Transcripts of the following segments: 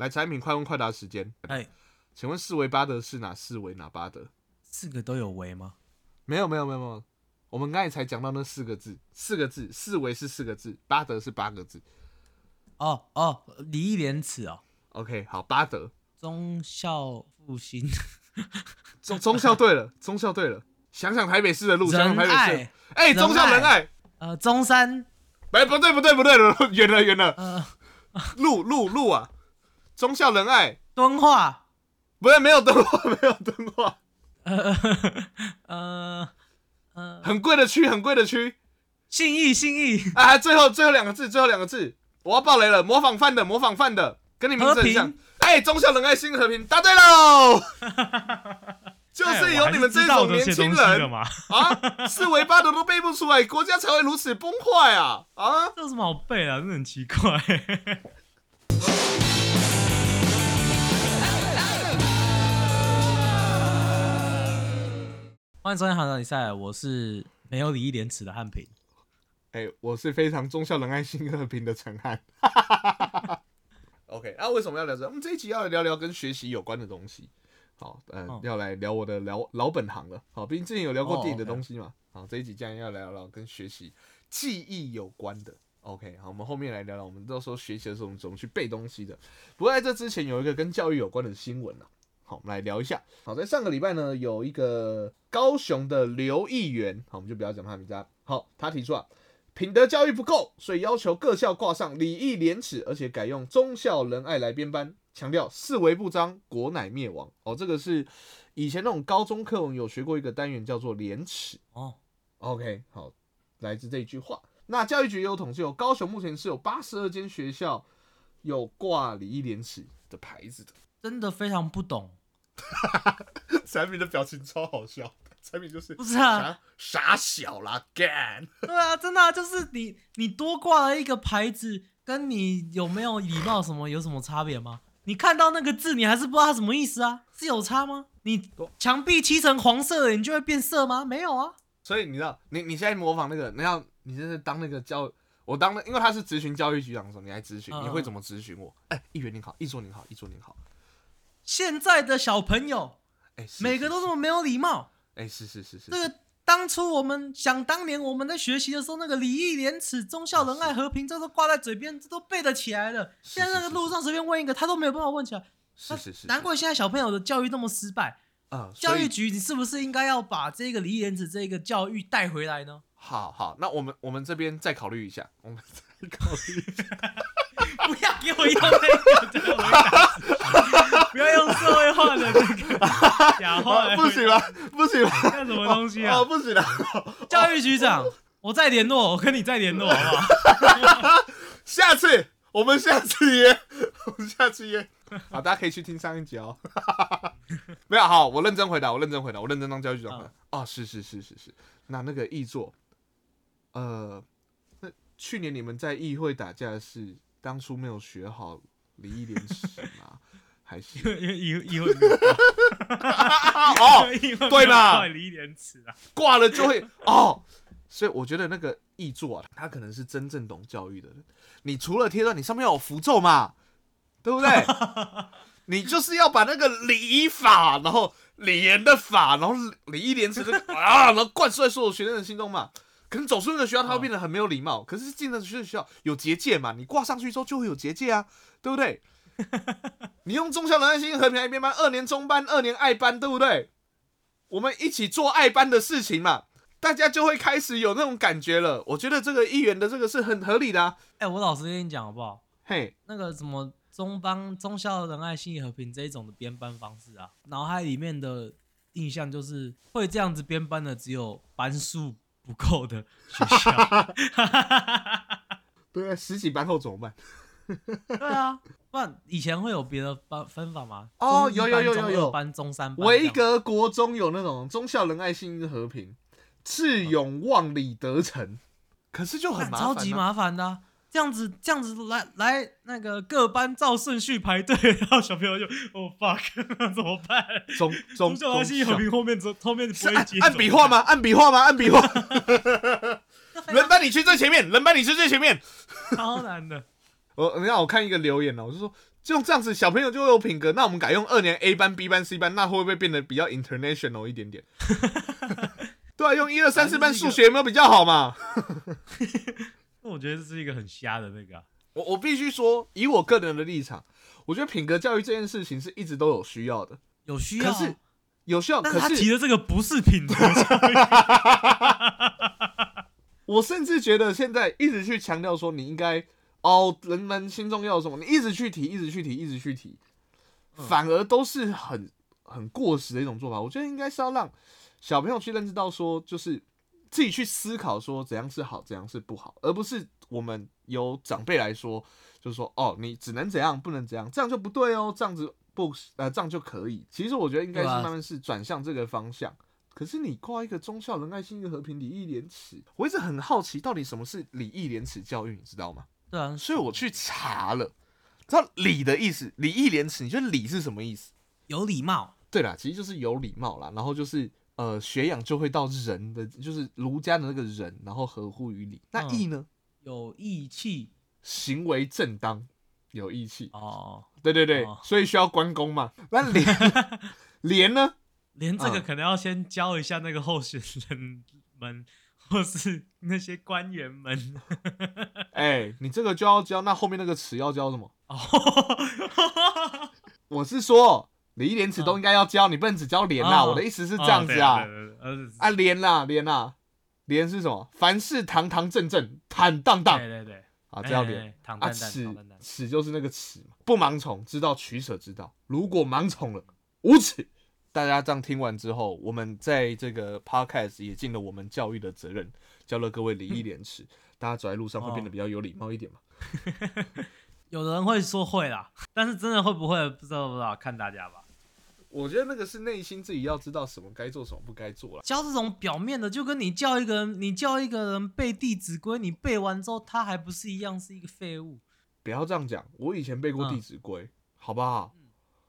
来产品快问快答时间。哎，请问四维巴德是哪四维哪八德？四个都有维吗？没有没有没有没有，我们刚才才讲到那四个字，四个字，四维是四个字，八德是八个字。哦哦，礼义廉耻哦，OK，好，巴德。忠孝复兴，忠忠孝对了，忠孝对了。想想台北市的路，想想台北市。哎，仁忠孝仁爱。爱，呃，中山，哎，不对不对不对 了，远了远了，呃，路路路啊，忠孝仁爱，敦化，不对，没有敦化，没有敦化，呃呃呃，很贵的区，很贵的区。信义信义，啊，最后最后两个字，最后两个字，我要爆雷了，模仿犯的，模仿犯的，跟你名字和很像。哎，忠孝仁爱新和平，答对喽！就是有哎你们这种年轻人，啊，四维八德都背不出来，国家才会如此崩坏啊！啊，这有什么好背啊？真的很奇怪。欢迎收看《航道比赛》，我是没有礼义廉耻的汉平。哎，我是非常忠孝仁爱心和平的陈汉。OK，那、为什么要聊这？我们这一集要来聊聊跟学习有关的东西。好，呃，哦要来聊我的老老本行了。好，毕竟之前有聊过哦电影的东西嘛。好，这一集既然要聊聊跟学习记忆有关的。OK，好，我们后面来聊聊我们到时候学习的时候我们怎么去背东西的。不过在这之前有一个跟教育有关的新闻啊。好，我们来聊一下。好，在上个礼拜呢，有一个高雄的刘议员，好，我们就不要讲他的名字啊。好，他提出啊，品德教育不够，所以要求各校挂上礼义廉耻，而且改用忠孝仁爱来编班，强调四维不张，国乃灭亡。哦，这个是以前那种高中课文有学过一个单元叫做廉耻。哦，OK，好，来自这一句话。那教育局也有统计哦，高雄目前是有八十二间学校有挂礼义廉耻的牌子的。真的非常不懂。产品的表情超好笑，产品就是不是啊，傻傻小啦，干。对啊，真的啊，就是你你多挂了一个牌子，跟你有没有礼貌什么有什么差别吗？你看到那个字，你还是不知道它什么意思啊？是有差吗？你墙壁漆成黄色的，你就会变色吗？没有啊。所以你知道，你你现在模仿那个，你要你现在当那个教，我当那，因为他是咨询教育局长的时候，你来咨询，嗯你会怎么咨询我？哎、议员您好，议座您好，议座您好。现在的小朋友哎、是每个都这么没有礼貌。哎、是是是是，这个当初我们想当年我们在学习的时候，那个礼义廉耻、忠孝仁爱和平，这都挂在嘴边，这都背得起来了。是现在那个路上随便问一个，他都没有办法问起来。是是是，难怪现在小朋友的教育那么失败。啊、教育局，你是不是应该要把这个礼义廉耻这个教育带回来呢？好好，那我们我们这边再考虑一下，我们再考虑一下。不要给我用那个，不要用社会化的那个假话啊不行了，不行了，那什么东西啊哦，？不行了，教育局长，我再联络，我跟你再联络，好不好？下次我们下次约，我们下次约。好，大家可以去听上一集哦。没有好，我认真回答，我认真回答，我认真当教育局长回答。哦，是是是是是。那那个译作，呃，那去年你们在议会打架是当初没有学好礼义廉耻吗？还是因为 因为因为哦对嘛礼义廉耻啊！挂了就会哦？所以我觉得那个译作啊，他可能是真正懂教育的人。你除了贴断，你上面要有符咒嘛，对不对？你就是要把那个礼法，然后礼严的法，然后礼义廉耻的啊，然后灌输在所有学生的心中嘛。可能走出那个学校，他会变得很没有礼貌。可是进了学校有结界嘛，你挂上去之后就会有结界啊，对不对？你用中校仁爱心和平来编班，二年中班，二年爱班，对不对？我们一起做爱班的事情嘛，大家就会开始有那种感觉了。我觉得这个议员的这个是很合理的啊。哎、我老实跟你讲好不好？嘿，那个什么中邦、忠孝仁爱、信义和平这一种的编班方式啊，脑海里面的印象就是会这样子编班的只有班数不够的学校。对啊，十几班后怎么办？对啊，不然以前会有别的班分法吗？哦有有有有有班、中三班维。格国中有那种忠孝仁爱、信义和平，智勇望理得成，可是就很干麻烦、啊，超级麻烦的啊、这样子这样子来来那个各班照顺序排队，然后小朋友就哦 fuck 怎么办？中中 中校来信和平后面走后面按会接按笔画吗？按笔画吗？按笔画。人班你去最前面，人班你去最前面。超难的。我你看我看一个留言呢，我就说就用这样子，小朋友就会有品格。那我们改用二年 A 班、B 班、C 班，那会不会变得比较 international 一点点？对啊，用一二三四班数学有没有比较好嘛？那我觉得这是一个很瞎的那个啊、我我必须说，以我个人的立场，我觉得品格教育这件事情是一直都有需要的，有需要是有需要，但可是是他提的这个不是品德教育，我甚至觉得现在一直去强调说你应该哦，人们心中要什么，你一直去提，一直去提，一直去提，嗯反而都是很很过时的一种做法。我觉得应该是要让小朋友去认知到说，就是自己去思考说怎样是好，怎样是不好，而不是我们由长辈来说，就是说哦，你只能怎样，不能怎样，这样就不对哦，这样子不呃这样就可以。其实我觉得应该是慢慢是转向这个方向。可是你挂一个忠孝仁爱信义和平礼义廉耻，我一直很好奇，到底什么是礼义廉耻教育，你知道吗？对啊，所以我去查了，知道礼的意思，礼义廉耻，你觉得礼是什么意思？有礼貌，对啦，其实就是有礼貌啦，然后就是呃学养就会到人的，就是儒家的那个人，然后合乎于理。那嗯义呢？有义气行为正当，有义气。哦，对对对，哦所以需要关公嘛。那廉廉 呢？连这个嗯可能要先教一下那个候选人们，或是那些官员们。哎、你这个就要教，那后面那个词要教什么？哦，我是说礼义廉耻都应该要教，你不能只教廉啦。哦我的意思是这样子啊。啊，廉啦，廉啦，廉是什么？凡事堂堂正正，坦荡荡对对对，啊，这叫哎廉。啊，耻耻就是那个耻嘛，不盲从，知道取舍之道。如果盲从了，无耻。大家这样听完之后，我们在这个 podcast 也尽了我们教育的责任，教了各位礼义廉耻，大家走在路上会变得比较有礼貌一点嘛。有的人会说会啦，但是真的会不会不知道不知道，看大家吧。我觉得那个是内心自己要知道什么该做，什么不该做了。教这种表面的，就跟你叫一个人，你叫一个人背《弟子规》，你背完之后，他还不是一样是一个废物？不要这样讲，我以前背过《嗯弟子规》，好不好？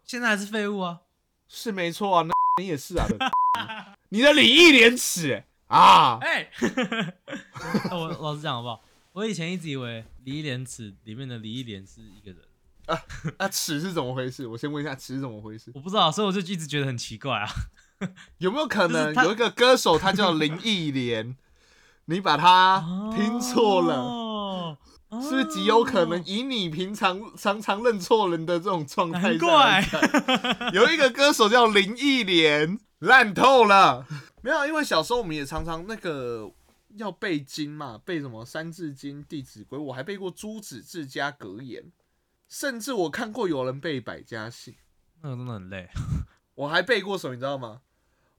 现在还是废物啊！是没错啊，那 你也是啊，你的礼义廉耻、欸、啊，哎、我老实讲好不好？我以前一直以为礼义廉耻里面的礼义廉是一个人，啊，啊！尺是怎么回事？我先问一下，尺是怎么回事？我不知道，所以我就一直觉得很奇怪啊。有没有可能有一个歌手，他叫林忆莲，你把他听错了，哦是不是极有可能？以你平常常常认错人的这种状态难下来看，有一个歌手叫林忆莲，烂透了。没有，因为小时候我们也常常那个要背经嘛，背什么《三字经》《弟子规》，我还背过《朱子治家格言》，甚至我看过有人背《百家姓》。那个真的很累。我还背过什么，你知道吗？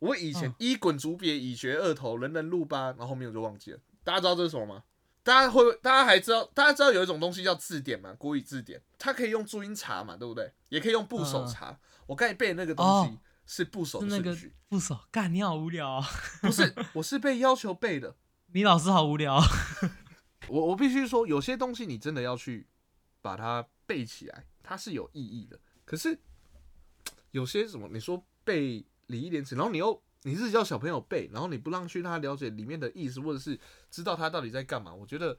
我以前嗯一滚竹别，以学二头，人人路八，然后后面我就忘记了。大家知道这是什么吗？大家会，大家还知道，大家知道有一种东西叫字典嘛，国语字典，它可以用注音查嘛，对不对？也可以用部首查。我刚才背的那个东西哦是部首是那个的顺序，部首，干你好无聊啊！不是，我是被要求背的。你老师好无聊啊。我我必须说，有些东西你真的要去把它背起来，它是有意义的。可是有些什么，你说背礼义廉耻，然后你又你自己叫小朋友背，然后你不让去让他了解里面的意思，或者是知道他到底在干嘛，我觉得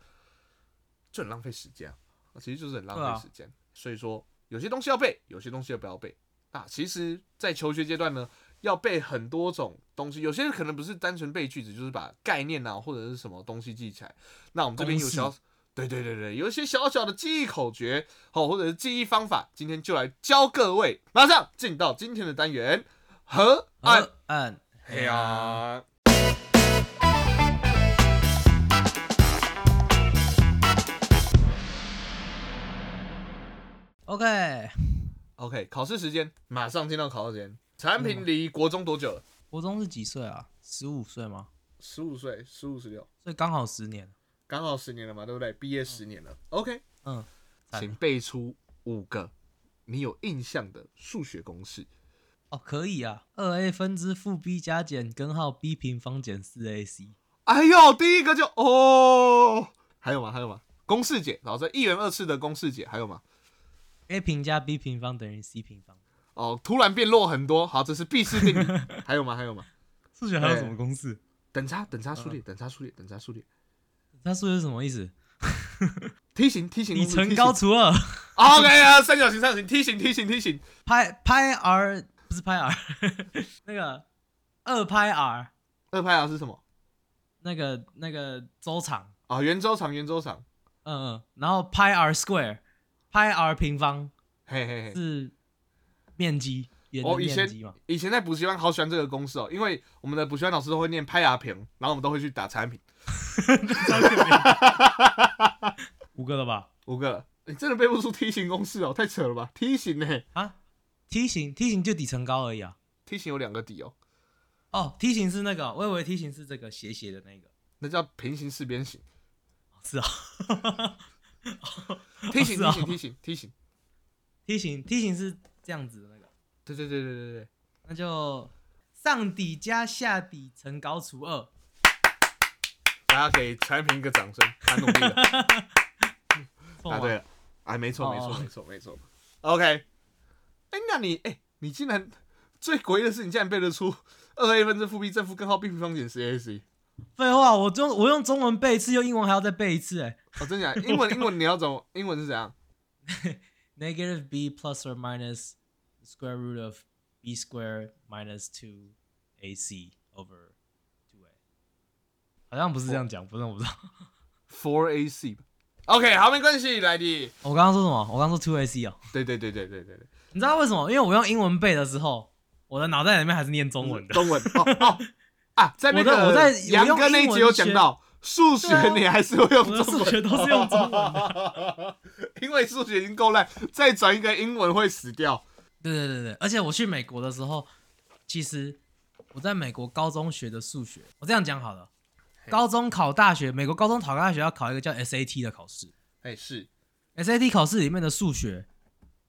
就很浪费时间啊，其实就是很浪费时间。所以说，有些东西要背，有些东西要不要背啊？其实，在求学阶段呢，要背很多种东西，有些人可能不是单纯背句子，就是把概念啊或者是什么东西记起来。那我们这边有小，对对对对，有一些小小的记忆口诀，好，或者是记忆方法，今天就来教各位。马上进到今天的单元，河岸河岸黑啊。OK，OK，考试时间，马上进到考试时间。产品离国中多久了？国中是几岁啊？十五岁吗？十五岁，十五十六，所以刚好十年。刚好十年了嘛，对不对？毕业十年了。OK，嗯，赞请背出五个你有印象的数学公式。哦，可以啊。二 a 分之负 b 加减根号 b 平方减四 ac。哎呦，第一个就哦，还有吗？还有吗？公式解，然后这一元二次的公式解，还有吗？a 平加 b 平方等于 c 平方。哦，突然变弱很多。好，这是毕氏定理。还有吗？还有吗？数学还有什么公式？等差，等差数列，等差数列，等差数列。它数学是什么意思？梯形，梯形底公式，梯形乘高除二。OK 啊，三角形三角形梯形梯形梯形，拍拍 R 不是拍 R，那个二拍 R，二拍 R 是什么？那个那个周长，啊，圆周长圆周长，嗯嗯，然后拍 R square，拍 R 平方嘿嘿嘿。是面积，哦，以前。以前在补习班好喜欢这个公式哦，因为我们的补习班老师都会念拍牙平，然后我们都会去打产品，五个了吧？五个了。你真的背不出梯形公式哦，太扯了吧？梯形呢？啊，梯形梯形就底层高而已啊。梯形有两个底哦，哦，梯形是那个，我以为梯形是这个斜斜的那个。那叫平行四边形。是啊，梯形梯形梯形梯形，梯形梯形是这样子的那个，对对对对对对。那就上底加下底乘高除二。大家给产品一个掌声，他努力了，答对了，哎，没错没错哦没错没错。OK，哎，那你哎，你竟然最诡异的是，你竟然背得出二 a 分之负 b 正负根号 b 平方减十 ac。废话，我中我用中文背一次，用英文还要再背一次，哎哦，真假？英文英文你要怎么？英文是怎样？negative b plus or minus square root of b square minus two ac over 好像不是这样讲，不是我不知道。Four AC 吧。OK，好，没关系，来的。我刚刚说什么？我刚刚说 two ac 哦。对对对对对对对，你知道为什么？因为我用英文背的时候，我的脑袋里面还是念中文的。中文哦哦啊，在那个我在杨哥那一集有讲到，数学你还是会用中文，数学都是用中文的。因为数学已经够烂，再转一个英文会死掉。对对对对，而且我去美国的时候，其实我在美国高中学的数学，我这样讲好了，嘿高中考大学，美国高中考大学要考一个叫 SAT 的考试。哎，是，SAT 考试里面的数学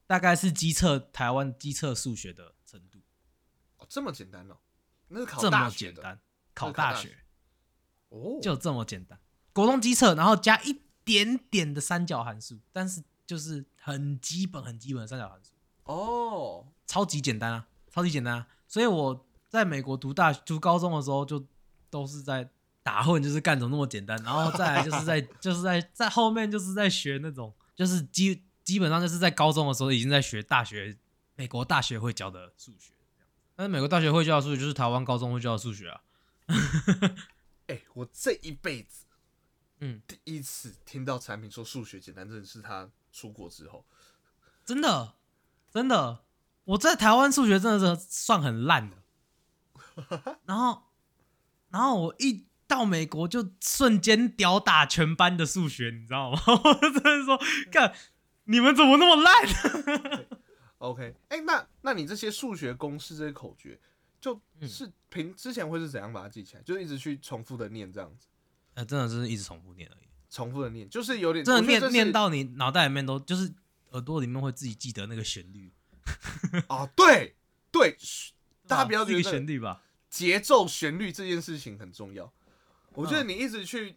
大概是机测台湾机测数学的程度，哦，这么简单哦，那是考这么简单，考考大学。大学。哦，就这么简单，国中机测，然后加一点点的三角函数，但是就是很基本很基本的三角函数。哦，超级简单啊，超级简单啊！所以我在美国读大读高中的时候，就都是在打混，就是干怎么那么简单，然后再来就是在 就是在在后面就是在学那种，就是基基本上就是在高中的时候已经在学大学美国大学会教的数学，但是美国大学会教的数学就是台湾高中会教的数学啊。哎，我这一辈子 嗯，第一次听到产品说数学简单，真的是他出国之后。真的真的，我在台湾数学真的是算很烂的，然后然后我一到美国就瞬间吊打全班的数学，你知道吗？我真的说，看你们怎么那么烂？OK，哎、那那你这些数学公式这些口诀，就嗯是平之前会是怎样把它记起来？就是一直去重复的念这样子，呃，真的是一直重复念而已，重复的念，就是有点真的念念到你脑袋里面都就是耳朵里面会自己记得那个旋律，啊，对对，大家不要是一个觉得旋律吧？节奏旋律这件事情很重要。我觉得嗯你一直去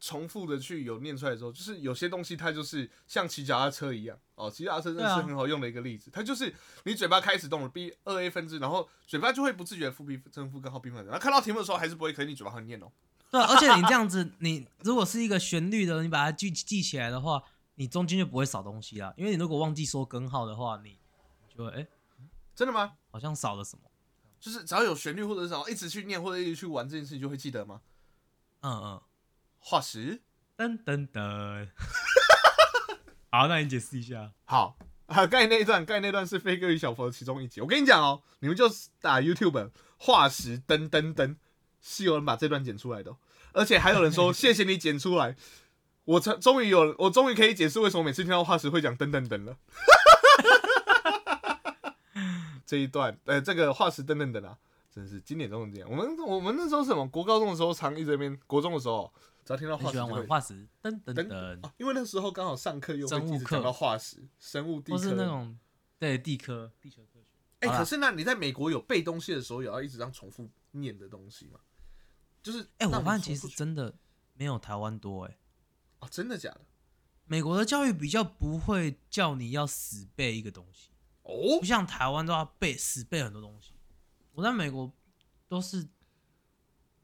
重复的去有念出来的时候，就是有些东西它就是像骑脚踏车一样哦，骑脚踏车真的是很好用的一个例子。它就是你嘴巴开始动了 b 二 a 分之，然后嘴巴就会不自觉地负 b 正负根号 b 分之，然后看到题目的时候还是不会，可是你嘴巴会念哦。对啊，而且你这样子，你如果是一个旋律的，你把它记记起来的话，你中间就不会少东西啦。因为你如果忘记说根号的话，你你就会哎、真的吗？好像少了什么。就是只要有旋律或者是只要一直去念或者一直去玩这件事情，就会记得吗？嗯嗯，化石噔噔噔。好，那你解释一下。好啊，刚才那一段，刚才那段是飞哥与小佛的其中一集。我跟你讲哦，你们就打 YouTube 化石噔噔噔，是有人把这段剪出来的哦、而且还有人说 谢谢你剪出来。我终终于有，我终于可以解释为什么每次听到化石会讲噔噔噔了。这一段，呃，这个化石噔噔噔啊，真是经典中的经典。我们我们那时候是什么？国高中的时候常一直那边，国中的时候只要听到化石就会欢玩化石，噔噔噔因为那时候刚好上课又会讲课到化石、生物、地科，或是那种对地科、地球科学。哎、可是那你在美国有背东西的时候，也要一直这样重复念的东西吗？就是哎、我发现其实真的没有台湾多哎、哦，真的假的？美国的教育比较不会叫你要死背一个东西。哦不，像台湾都要背死背很多东西。我在美国都是，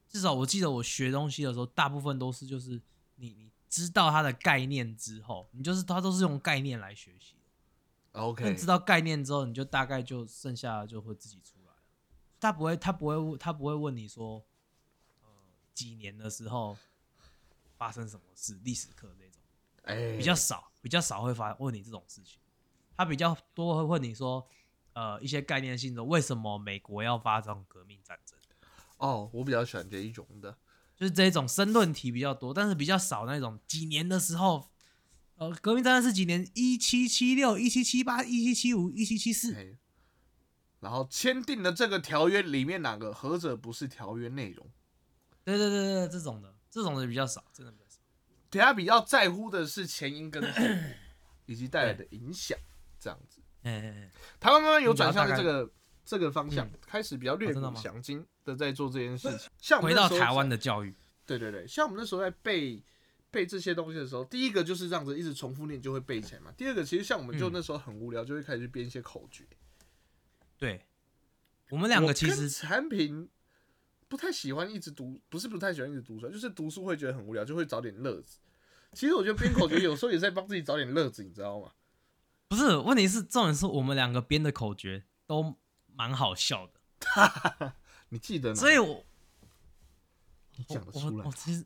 至少我记得我学东西的时候，大部分都是就是你你知道它的概念之后，你就是它都是用概念来学习的。OK，知道概念之后，你就大概就剩下的就会自己出来了。他不会，他不会问，他不会问你说，呃，几年的时候发生什么事，历史课这种哎，比较少，比较少会发问你这种事情。他比较多会问你说，呃，一些概念性的，为什么美国要发这种革命战争？哦，我比较喜欢这一种的。就是这种申论题比较多，但是比较少那种几年的时候，呃，革命战争是几年？一七七六、一七七八、一七七五、一七七四。哎，然后签订的这个条约里面哪个何者不是条约内容？对对对对，这种的，这种的比较少，真的比较少。对他比较在乎的是前因跟后果，以及带来的影响，这样子。哎台湾慢慢有转向这个这个方向，开始比较略古详今的在做这件事情。像回到台湾的教育，对对对，像我们那时候在背背这些东西的时候，第一个就是这样子一直重复念就会背起来嘛。第二个，其实像我们就嗯那时候很无聊，就会开始去编一些口诀。对，我们两个其实产品不太喜欢一直读，不是不太喜欢一直读出来，就是读书会觉得很无聊，就会找点乐子。其实我觉得编口诀有时候也在帮自己找点乐子，你知道吗？不是问题是重点是我们两个编的口诀都蛮好笑的，你记得哪？所以我你讲出来我。其实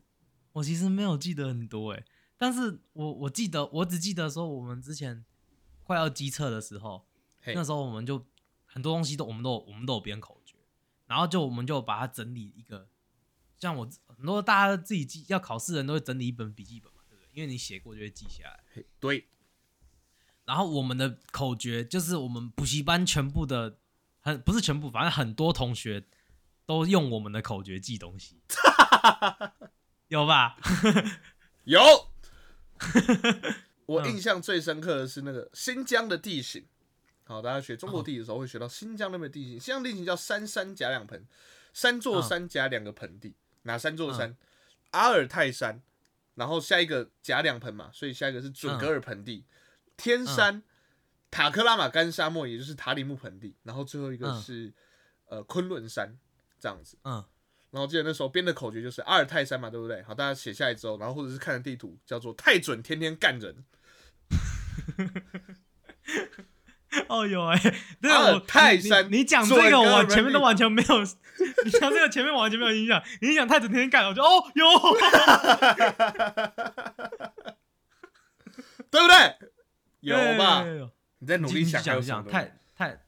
我其实没有记得很多哎，但是我我记得我只记得说我们之前快要机测的时候，嘿那时候我们就很多东西都我们都有我们都有编口诀，然后就我们就把它整理一个，像我很多大家自己记要考试的人都会整理一本笔记本嘛，对不对？因为你写过就会记下来。嘿对，然后我们的口诀就是我们补习班全部的很不是全部，反正很多同学都用我们的口诀记东西，有吧？有。我嗯印象最深刻的是那个新疆的地形。好，大家学中国地理的时候会学到新疆那边的地形。新疆地形叫三山夹两盆，三座山夹两个盆地。哪三座山？阿尔泰山，然后下一个夹两盆嘛，所以下一个是准格尔盆地。天山、塔克拉玛干沙漠，也就是塔里木盆地。然后最后一个嗯是、呃昆仑山，这样子。嗯，然后记得那时候编的口诀就是阿尔泰山嘛，对不对？好，大家写下来之后，然后或者是看着地图，叫做太准天天干人。哦有哎、对阿尔泰山你你讲这个我前面都完全没有，你讲这个前面完全没有影响，你讲太子天天干，我就哦有，对不对？有吧？你在努力想还有讲讲什么？太太，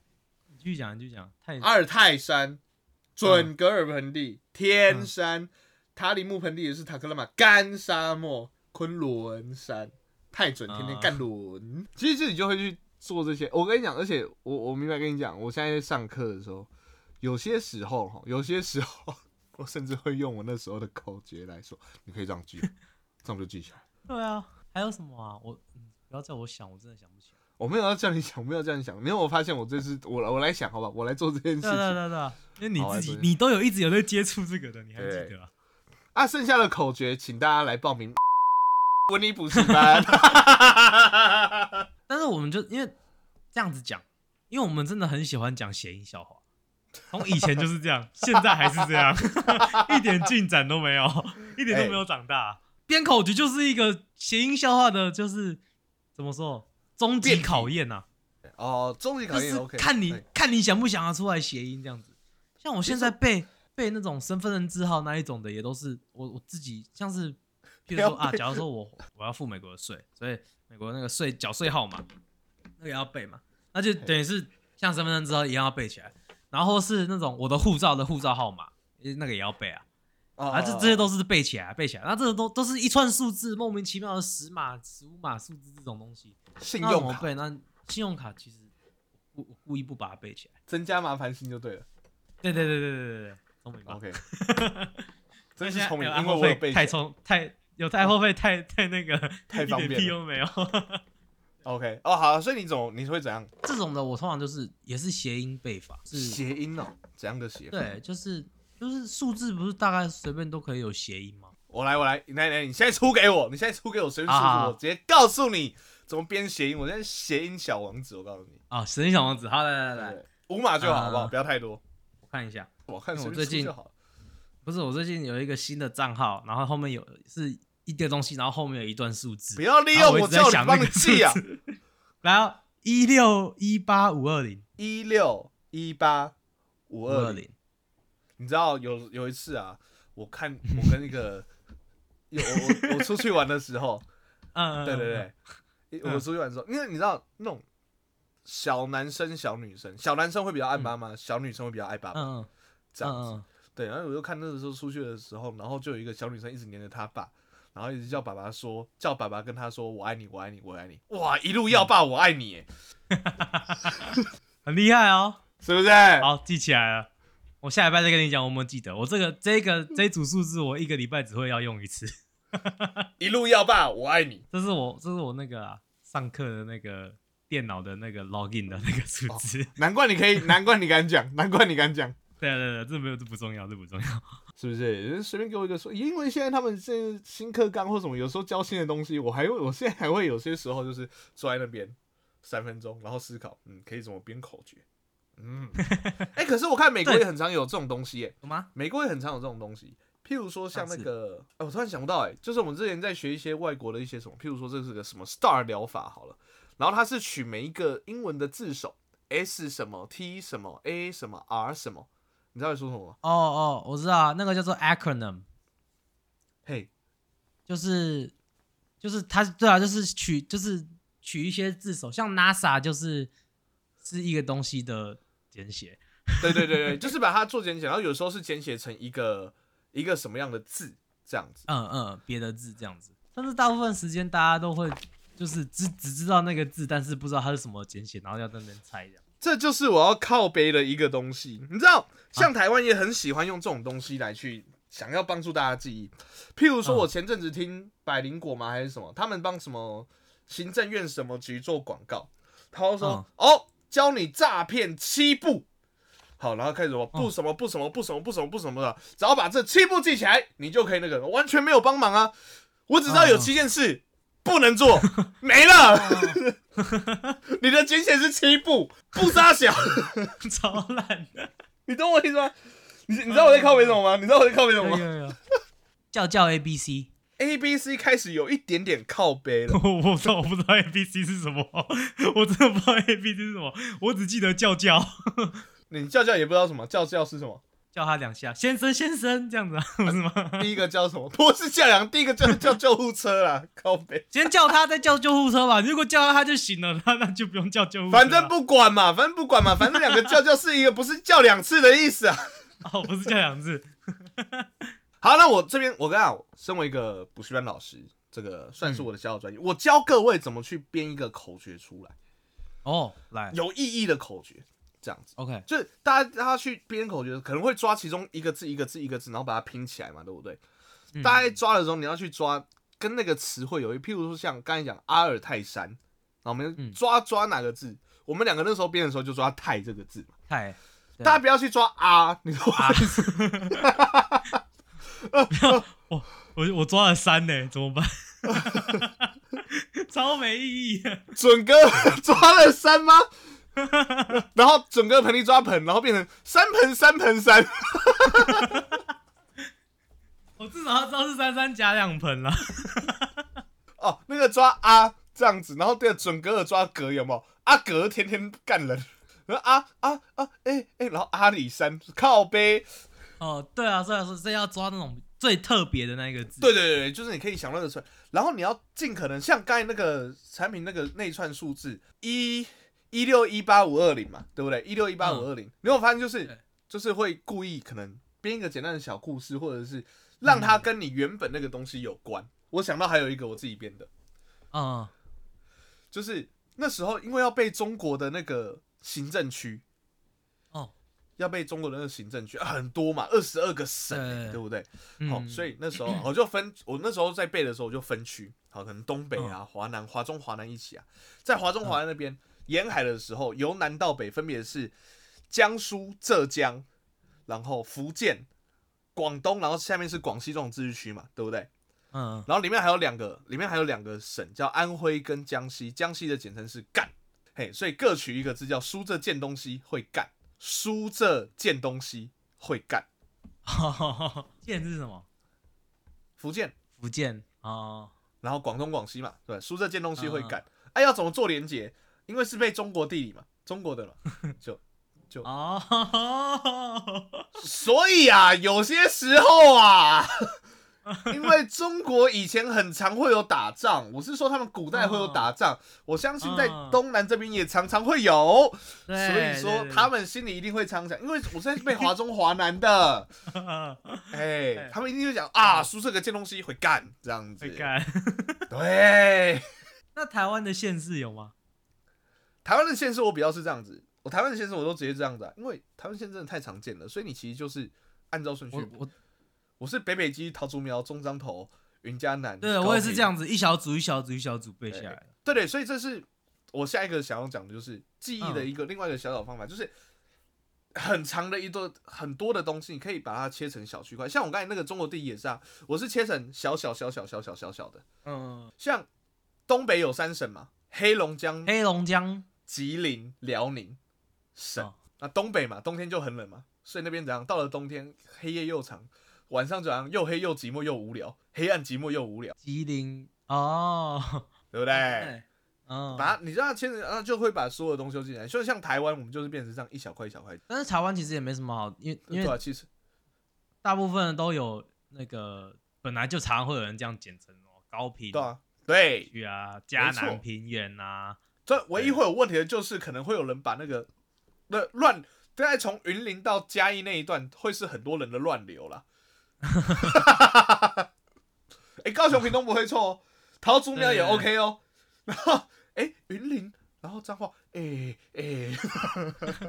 你继续讲你继续讲太阿尔泰山、准格尔盆嗯地、天山、塔里木盆地也是塔克拉玛干沙漠、昆仑山、太准天天干轮。其实自己就会去做这些。我跟你讲，而且我我明白跟你讲，我现在在上课的时候，有些时候哈，有些时候我甚至会用我那时候的口诀来说，你可以这样记，这样就记起来。对啊，还有什么啊？我嗯不要叫我想，我真的想不起来。我没有要叫你想，我没有叫你想。没有，我发现我这次我我来想，好吧，我来做这件事情。对啊对啊，因为你自己你都有一直有在接触这个的，你还记得啊？啊，剩下的口诀，请大家来报名 文理补习班。但是我们就因为这样子讲，因为我们真的很喜欢讲谐音笑话，从以前就是这样，现在还是这样，一点进展都没有，一点都没有长大。编口诀就是一个谐音笑话的，就是怎么说，终极考验呐、哦，终极考验 OK，看你看你想不想得出来谐音这样子。像我现在背背那种身份证字号那一种的，也都是我我自己像是，譬如说啊，假如说我我要付美国的税，所以美国那个税缴税号码那个也要背嘛，那就等于是像身份证字号一样要背起来，然后是那种我的护照的护照号码，那个也要背啊，哦啊这这些都是背起来背起来，那这个都都是一串数字，莫名其妙的十码、十五码数字这种东西，信用卡？那信用卡其实我故我故意不把它背起来。增加麻烦性就对了。对对对对对对对，聪明吧？OK，真是聪明，因为我。太聪太有太 Apple Pay 太太那个 太方便屁都没有。OK，哦好，所以你怎么你会怎样？这种的我通常就是也是谐音背法，是谐音哦，怎样的谐？对，就是就是数字不是大概随便都可以有谐音吗？我来，我来，来来，你现在出给我，你现在出给我随便数字，好好好我直接告诉你怎么编谐音。我现在谐音小王子，我告诉你，啊，谐音小王子，好来来来，对五码就好，啊好不好？不要太多，我看一下，我看我最近就好了。不是我最近有一个新的账号，然后后面有是一个东西，然后后面有一段数字不，要利用我我一直在想叫你帮那个数你记啊！字。来哦，一六一八五二零一六一八五五二零。你知道有有一次啊，我看我跟一个 有我我我出去玩的时候，嗯，对对对，嗯我出去玩的时候，因为你知道那种小男生、小女生，小男生会比较爱妈妈，小女生会比较爱爸爸，这样子。嗯对，然后我就看那个时候出去的时候，然后就有一个小女生一直黏着他爸，然后一直叫爸爸说，叫爸爸跟他说我爱你，我爱你，我爱你，哇，一路要爸我爱你，很厉害哦。是不是？好，记起来了。我下礼拜再跟你讲，我有没有记得？我这个这个这一组数字，我一个礼拜只会要用一次。一路要爸我爱你，这是我这是我那个啊上课的那个电脑的那个 login 的那个数字。难怪你可以，难怪你敢讲，难怪你敢讲。对啊对啊对啊，这没有这不重要，这不重要。是不是？人随便给我一个说，因为现在他们这新课纲或什么，有时候教新的东西，我还会，我现在还会有些时候就是坐在那边三分钟，然后思考，嗯，可以怎么编口诀，嗯，哎、可是我看美国也很常有这种东西，耶，有吗？美国也很常有这种东西，譬如说像那个，哎、我突然想不到，哎，就是我们之前在学一些外国的一些什么，譬如说这是个什么 STAR 疗法好了，然后它是取每一个英文的字首，S 什么 T 什么 A 什么 R 什么，你知道在说什么吗？哦哦，我知道啊，那个叫做 acronym，嘿，就是就是它对啊，就是取就是取一些字首，像 NASA 就是是一个东西的简写。对对对对，就是把它做简写，然后有时候是简写成一个一个什么样的字这样子。嗯嗯，别的字这样子。但是大部分时间大家都会就是只只知道那个字，但是不知道它是什么简写，然后要在那边猜这样。这就是我要靠背的一个东西，你知道，像台湾也很喜欢用这种东西来去想要帮助大家记忆。譬如说，嗯我前阵子听百灵果吗还是什么，他们帮什么行政院什么局做广告，他就说、哦，教你诈骗七步。好，然后开始说不什么不什么不什么不什么不什么的，只要把这七步记起来，你就可以那个，完全没有帮忙啊！我只知道有七件事不能做，没了。你的简写是七步，不杀小，超烂的。你懂我意思吗？你你知道我在靠背什么吗？你知道我在靠背什么吗。叫叫 A B C，？A B C 开始有一点点靠背了。我我操，我不知道 A B C 是什么，我真的不知道 A B C 是什么，我只记得叫叫，你叫叫也不知道什么，叫叫是什么？叫他两下，先生先生这样子啊，不是吗？第一个叫什么？不是叫两，第一个叫叫救护车啦，靠背。先叫他，再叫救护车吧。如果叫他他就醒了，他那就不用叫救护车。反正不管嘛，反正不管嘛，反正两个叫叫是一个不是叫两次的意思啊。哦，不是叫两次。好，那我这边我跟你讲，身为一个补习班老师，这个算是我的小小专业，我教各位怎么去编一个口诀出来，哦，来。有意义的口诀，这样子。，OK，就是大家大家去编口诀，可能会抓其中一个字一个字一个字，然后把它拼起来嘛，对不对？嗯。大家抓的时候，你要去抓跟那个词汇有一，譬如说像刚才讲阿尔泰山，我们嗯。抓抓哪个字？我们两个那时候编的时候就抓泰这个字嘛，太大家不要去抓啊，你说啊，我我我抓了三呢，怎么办？超没意义的。准哥抓了三吗？然后准哥盆里抓盆，然后变成三盆三盆三，我至少要知道是三三加两盆了。哦，那个抓啊这样子，然后对准哥的抓格有没有？阿格天天干人，然后啊啊啊哎哎，然后阿里山靠背，哦，对啊，所以说这要抓那种最特别的那个字。对对对对，就是你可以想到的出来，然后你要尽可能像刚才那个产品那个内串数字一一六一八五二零嘛，对不对？一六一八五二零，你有发现就是就是会故意可能编一个简单的小故事，或者是让它跟你原本那个东西有关。我想到还有一个我自己编的，嗯，就是那时候因为要背中国的那个行政区，哦，要被中国的那个行政区、啊 很多嘛，二十二个省、欸对对不对？嗯。好、所以那时候我就分，我那时候在背的时候我就分区，好，可能东北啊、华南、华中、华南一起啊，在华中、华南那边、沿海的时候，由南到北分别是江苏、浙江，然后福建、广东，然后下面是广西这种自治区嘛，对不对？嗯。然后里面还有两个，里面还有两个省叫安徽跟江西，江西的简称是赣，嘿，所以各取一个字叫苏浙见东西会干，输这件东西会干，嗯，建是什么？福建。福建哦，然后广东、广西嘛，对，输这件东西会干。哎、要怎么做连接？因为是被中国地理嘛，中国的嘛，就哦，所以啊，有些时候啊，因为中国以前很常会有打仗，我是说他们古代会有打仗，我相信在嗯东南这边也常常会有，所以说他们心里一定会常想，因为我现在是被华中华南的，哎，他们一定会讲啊，宿舍个贱东西会干这样子会，干。对。那台湾的县市有吗？台湾的县市我比较是这样子，我台湾的县市我都直接这样子、啊，因为台湾县真的太常见了，所以你其实就是按照顺序我。我我是北北基、桃竹苗、中彰头、云嘉南。对我也是这。样子，一小组一小组一小组背下来的。对对，所以这是我下一个想要讲的，就是记忆的一个、另外一个小小方法，就是很长的一段很多的东西，你可以把它切成小区块。像我刚才那个中国地理也是啊，我是切成小小小小小小小小的。嗯，像东北有三省嘛，黑龙江、黑龙江吉林、辽宁省。哦那东北嘛，冬天就很冷嘛，所以那边怎样？到了冬天，黑夜又长，晚上怎样？又黑又寂寞又无聊，黑暗寂寞又无聊，吉林哦，对不对？对，嗯，把你知道牵着，然后就会把所有的东西都进来。所以像台湾，我们就是变成这样一小块一小块。但是台湾其实也没什么好，因为因为其实大部分人都有那个本来就常常会有人这样简称哦，高平对啊，对。区啊，嘉南平原啊，这唯一会有问题的就是，可能会有人把那个那乱，大概从云林到嘉义那一段，会是很多人的乱流啦。哎、高雄屏东不会错哦，桃竹苗也 OK 哦。然后，哎、云林，然后彰化，哎、哎、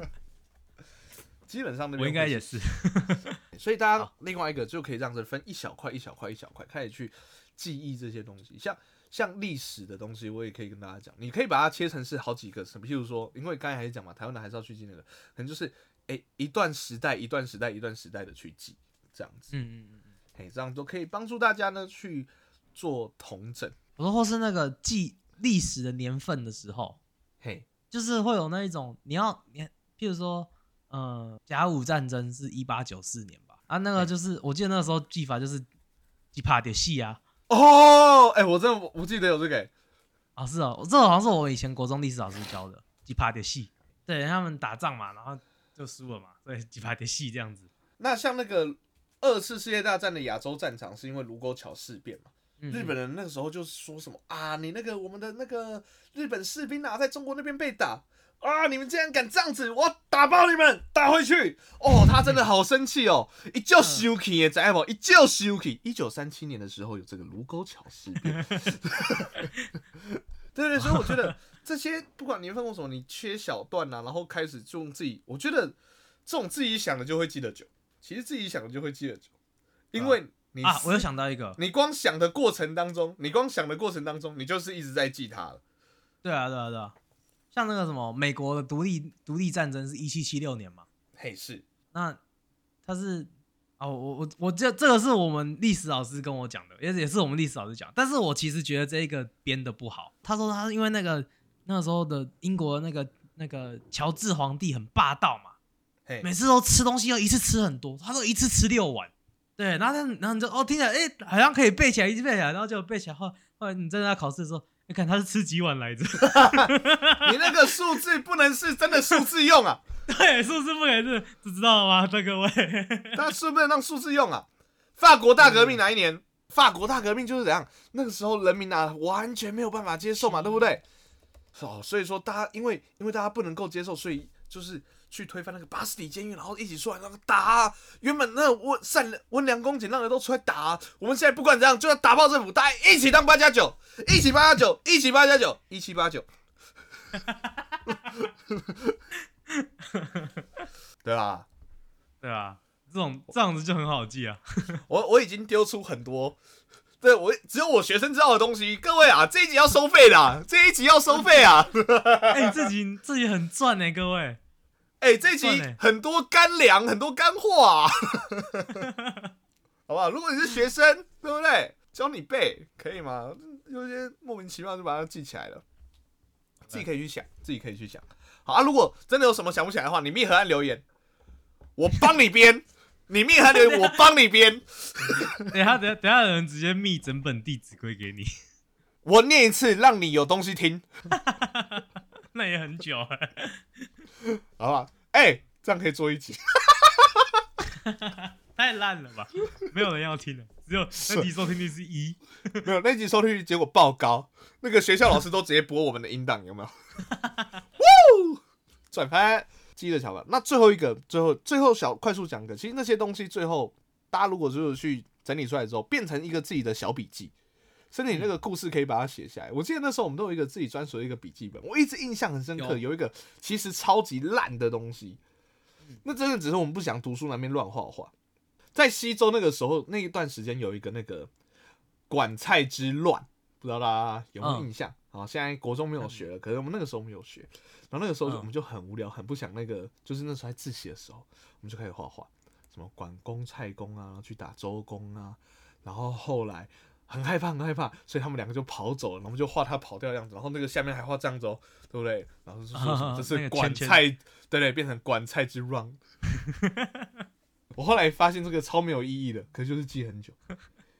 基本上那边我应该也是，所以大家另外一个就可以这样子分一小块一小块一小块开始去记忆这些东西，像像历史的东西，我也可以跟大家讲，你可以把它切成是好几个，什么，譬如说，因为刚才还是讲嘛，台湾的还是要去记那个，可能就是诶、一段时代一段时代一段时代的去记，这样子，嗯嗯嗯嗯，嘿，这样都可以帮助大家呢去做同整，我说或是那个记历史的年份的时候，嘿，就是会有那一种你要你，譬如说，呃，甲午战争是一八九四年吧，啊，那个就是我记得那个时候记法就是几帕点戏啊，哦，哎、我真的不记得有这个、欸，啊是哦，这个好像是我以前国中历史老师教的几帕点戏，对他们打仗嘛，然后就输了嘛，所以几帕点戏这样子，那像那个二次世界大战的亚洲战场，是因为卢沟桥事变嘛？嗯日本人那个时候就是说什么啊，你那个我们的那个日本士兵啊，在中国那边被打啊，你们竟然敢这样子，我打爆你们，打回去！哦，他真的好生气哦，一叫生气也知道不？一叫生气。一九三七年的时候有这个卢沟桥事变，对对，所以我觉得这些不管年份或什么，你切小段啊，然后开始就用自己，我觉得这种自己想的就会记得久，其实自己想的就会记得久，因为你啊，我又想到一个，你光想的过程当中，你光想的过程当中，你就是一直在记它了。对啊对啊对啊，像那个什么美国的独立独立战争是一七七六年嘛，嘿，是。那他是哦，我我我这这个是我们历史老师跟我讲的，也也是我们历史老师讲，但是我其实觉得这一个编的不好。他说他是因为那个那个时候的英国那个那个乔治皇帝很霸道嘛，嘿，每次都吃东西要一次吃很多，他都一次吃六碗。对，然后他然后你就哦听起来哎、好像可以背起来，一直背起来，然后就背起来。后后来你真的要考试的时候，你看他是吃几碗来着？你那个数字不能是真的数字用啊，对，数字不可以是？知知道吗？那各位，那是不能让数字用啊。法国大革命哪一年？法国大革命就是怎样？那个时候人民啊，完全没有办法接受嘛，对不对？哦，所以说大家因为因为大家不能够接受，所以就是去推翻那个巴士底监狱，然后一起出来那个打啊、原本那温善良温良恭俭让的都出来打啊、我们现在不管怎样，就要打爆政府，大家一起当八加九，一起八加九，一起八加九，一七八九。对吧？对啊，这种这样子就很好记啊。我我已经丢出很多，对我只有我学生知道的东西。各位啊，这一集要收费的啊，这一集要收费啊！哎、这集这集很赚呢、各位。哎、这一集很多干粮，很多干货啊，好不好？如果你是学生，对不对？教你背可以吗？有些莫名其妙就把它记起来了，自己可以去想，自己可以去想。好啊，如果真的有什么想不起来的话，你密合按留言，我帮你编。你密合案留言，我帮你编。等下等下等下有人直接密整本《弟子规》给你。我念一次，让你有东西听。那也很久了。好吧？哎、这样可以做一集。太烂了吧，没有人要听了，只有那集收听率是一。没有那集收听率结果爆高，那个学校老师都直接播我们的音档，有没有？呜，转拍记得小吧。那最后一个，最后最后小快速讲个，其实那些东西最后大家如果就是去整理出来之后，变成一个自己的小笔记，甚至你那个故事可以把它写下来。我记得那时候我们都有一个自己专属的一个笔记本，我一直印象很深刻，有有一个其实超级烂的东西，那真的只是我们不想读书那边乱画画。在西周那个时候那一段时间有一个那个管菜之乱，不知道大家有没有嗯印象？好、现在国中没有学了，可是我们那个时候没有学。然后那个时候嗯我们就很无聊，很不想那个，就是那时候在自习的时候，我们就开始画画，什么管公、蔡公啊，去打周公啊。然后后来很害怕，很害怕，所以他们两个就跑走了，然后我们就画他跑掉的样子，然后那个下面还画这样子哦，对不对？然后 就说什么这那是管菜，对对，变成管菜之 run。我后来发现这个超没有意义的，可是就是记很久。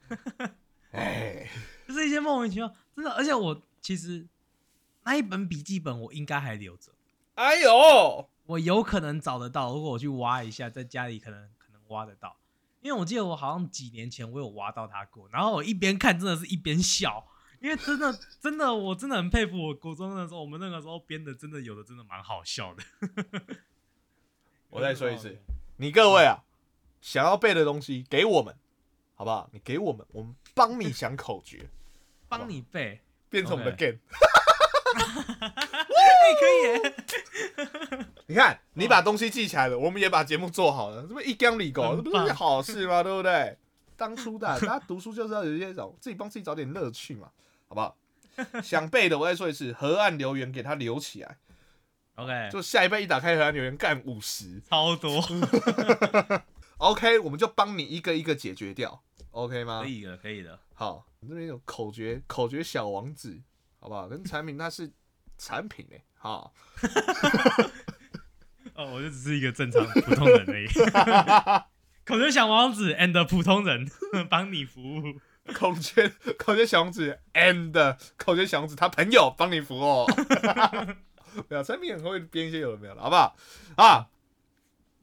哎，就是一些莫名其妙，真的。而且我其实那一本笔记本我应该还留着，哎呦，我有可能找得到。如果我去挖一下，在家里可能可能挖得到，因为我记得我好像几年前我有挖到他过，然后我一边看真的是一边笑，因为真的真的我真的很佩服我国中的时候，我们那个时候编的真的有的真的蛮好笑的。我再说一次，你各位啊，想要背的东西给我们，好不好？你给我们，我们帮你想口诀，帮你背，变成我们的 game。哎、可以耶，你看，你把东西记起来了，我们也把节目做好了，这不一缸里狗，这不是好事吗？对不对？当初的 大家读书就是要有一些种自己帮自己找点乐趣嘛，好不好？想背的，我再说一次，河岸留言给他留起来，OK，就下一辈一打开河岸留言干五十超多，，OK，我们就帮你一个一个解决掉，OK 吗可？以的，可以的。好，这边有口诀，口诀小王子，好不好？跟产品它是产品哎、好，哦，我就只是一个正常普通人而已。口诀小王子 and 普通人帮你服务，口诀口诀小王子 and 口诀小王子他朋友帮你服务。没有，产品很会编一些有的没有的，好不好？啊，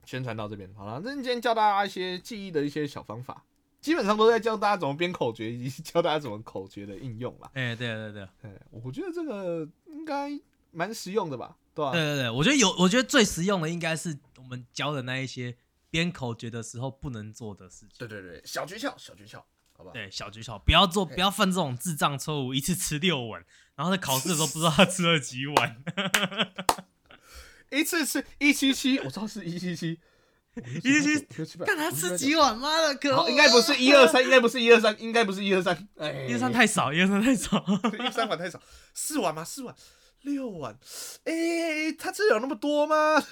宣传到这边好了。那今天教大家一些记忆的一些小方法，基本上都在教大家怎么编口诀，以及教大家怎么口诀的应用啦。哎、对对对哎，我觉得这个应该蛮实用的吧，对吧、对对对，我觉得有，我觉得最实用的应该是我们教的那一些编口诀的时候不能做的事情。对对对，小诀窍，小诀窍，好不好？对，小诀窍，不要做，不要犯这种智障错误，一次吃六碗，然后在考试的时候不知道他吃了几碗。一次吃一七七，我知道是一七七，一七七，看他吃几碗，妈的，可恶！应该不是一二三，应该不是一二三，应该不是一二三，哎，一二三太少，一二三太少。一二三碗太少，四碗吗？四碗，六万，哎，他这有那么多吗？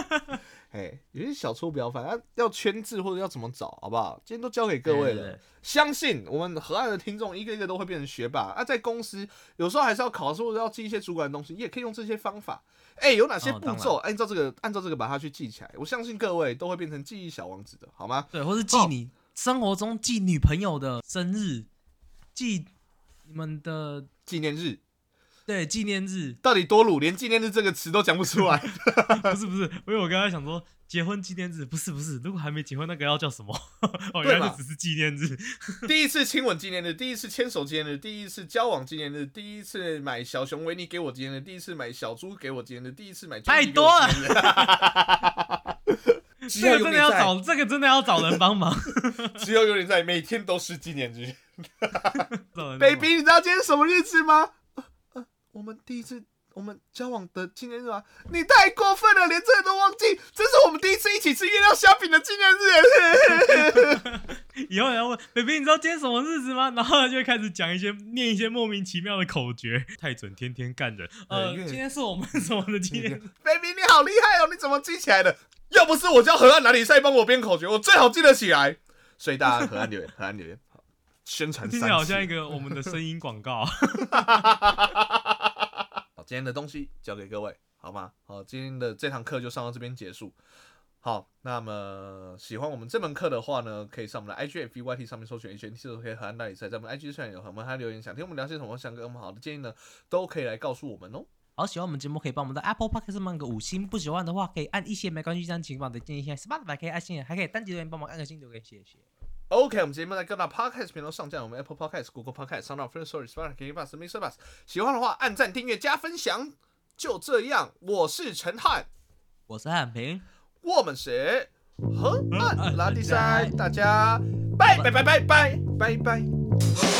哎，有些小错不要犯，啊要圈字或者要怎么找，好不好？今天都交给各位了，相信我们河岸的听众一个一个都会变成学霸啊！在公司有时候还是要考试或者要记一些主管的东西，你也可以用这些方法。哎、有哪些步骤？按照这个按照这个把它去记起来，我相信各位都会变成记忆小王子的，好吗？对，或是记哦你生活中记女朋友的生日，记你们的纪念日对纪念日，到底多鲁，连纪念日这个词都讲不出来。不是不是，因为我刚才想说结婚纪念日，不是不是，如果还没结婚，那个要叫什么？哦，原来就只是纪念日。第一次亲吻纪念日，第一次牵手纪念日，第一次交往纪念日，第一次买小熊维尼给我纪念日，第一次买小猪给我纪念日，第一次买太多了这个真的要找，这个真的要找人帮忙。只有有你在，每天都是纪念日。baby，你知道今天什么日子吗？我们第一次我们交往的纪念日啊！你太过分了，连这个都忘记。这是我们第一次一起吃月亮虾饼的纪念日。以后人家问 baby，你知道今天什么日子吗？然后他就会开始讲一些念一些莫名其妙的口诀，太准天天干人。呃，今天是我们什么的纪念日？baby，你好厉害哦！你怎么记起来的？要不是我叫河岸哪里赛帮我编口诀，我最好记得起来。所以大家河岸留言，河岸留言，好宣传。听起来好像一个我们的声音广告。今天的东西交给各位，好吗？好，今天的这堂课就上到这边结束。好，那么喜欢我们这门课的话呢，可以上我们的 IGFYT 上面搜寻 H N T 都可以和安大比赛，在我们 IG 上有我们还留言，想听我们聊些什么，想给我们好的建议呢，都可以来告诉我们哦。好，喜欢我们节目可以帮我们的 Apple Podcast 上按个五星，不喜欢的话可以按一些没关系，这样情况的建议一下。Spotify 可以按星，还可以单击留言帮忙按个星留言，谢谢。OK，我们节目在各大 Podcast 频道上架，我们 Apple Podcast、Google Podcast、s o u n d First Story、Spotify、k b u s Mr. Bus。喜欢的话，按赞、订阅、加分享。就这样，我是陈汉，我是汉平，我们是河岸拉力赛，大家拜拜拜拜拜拜拜。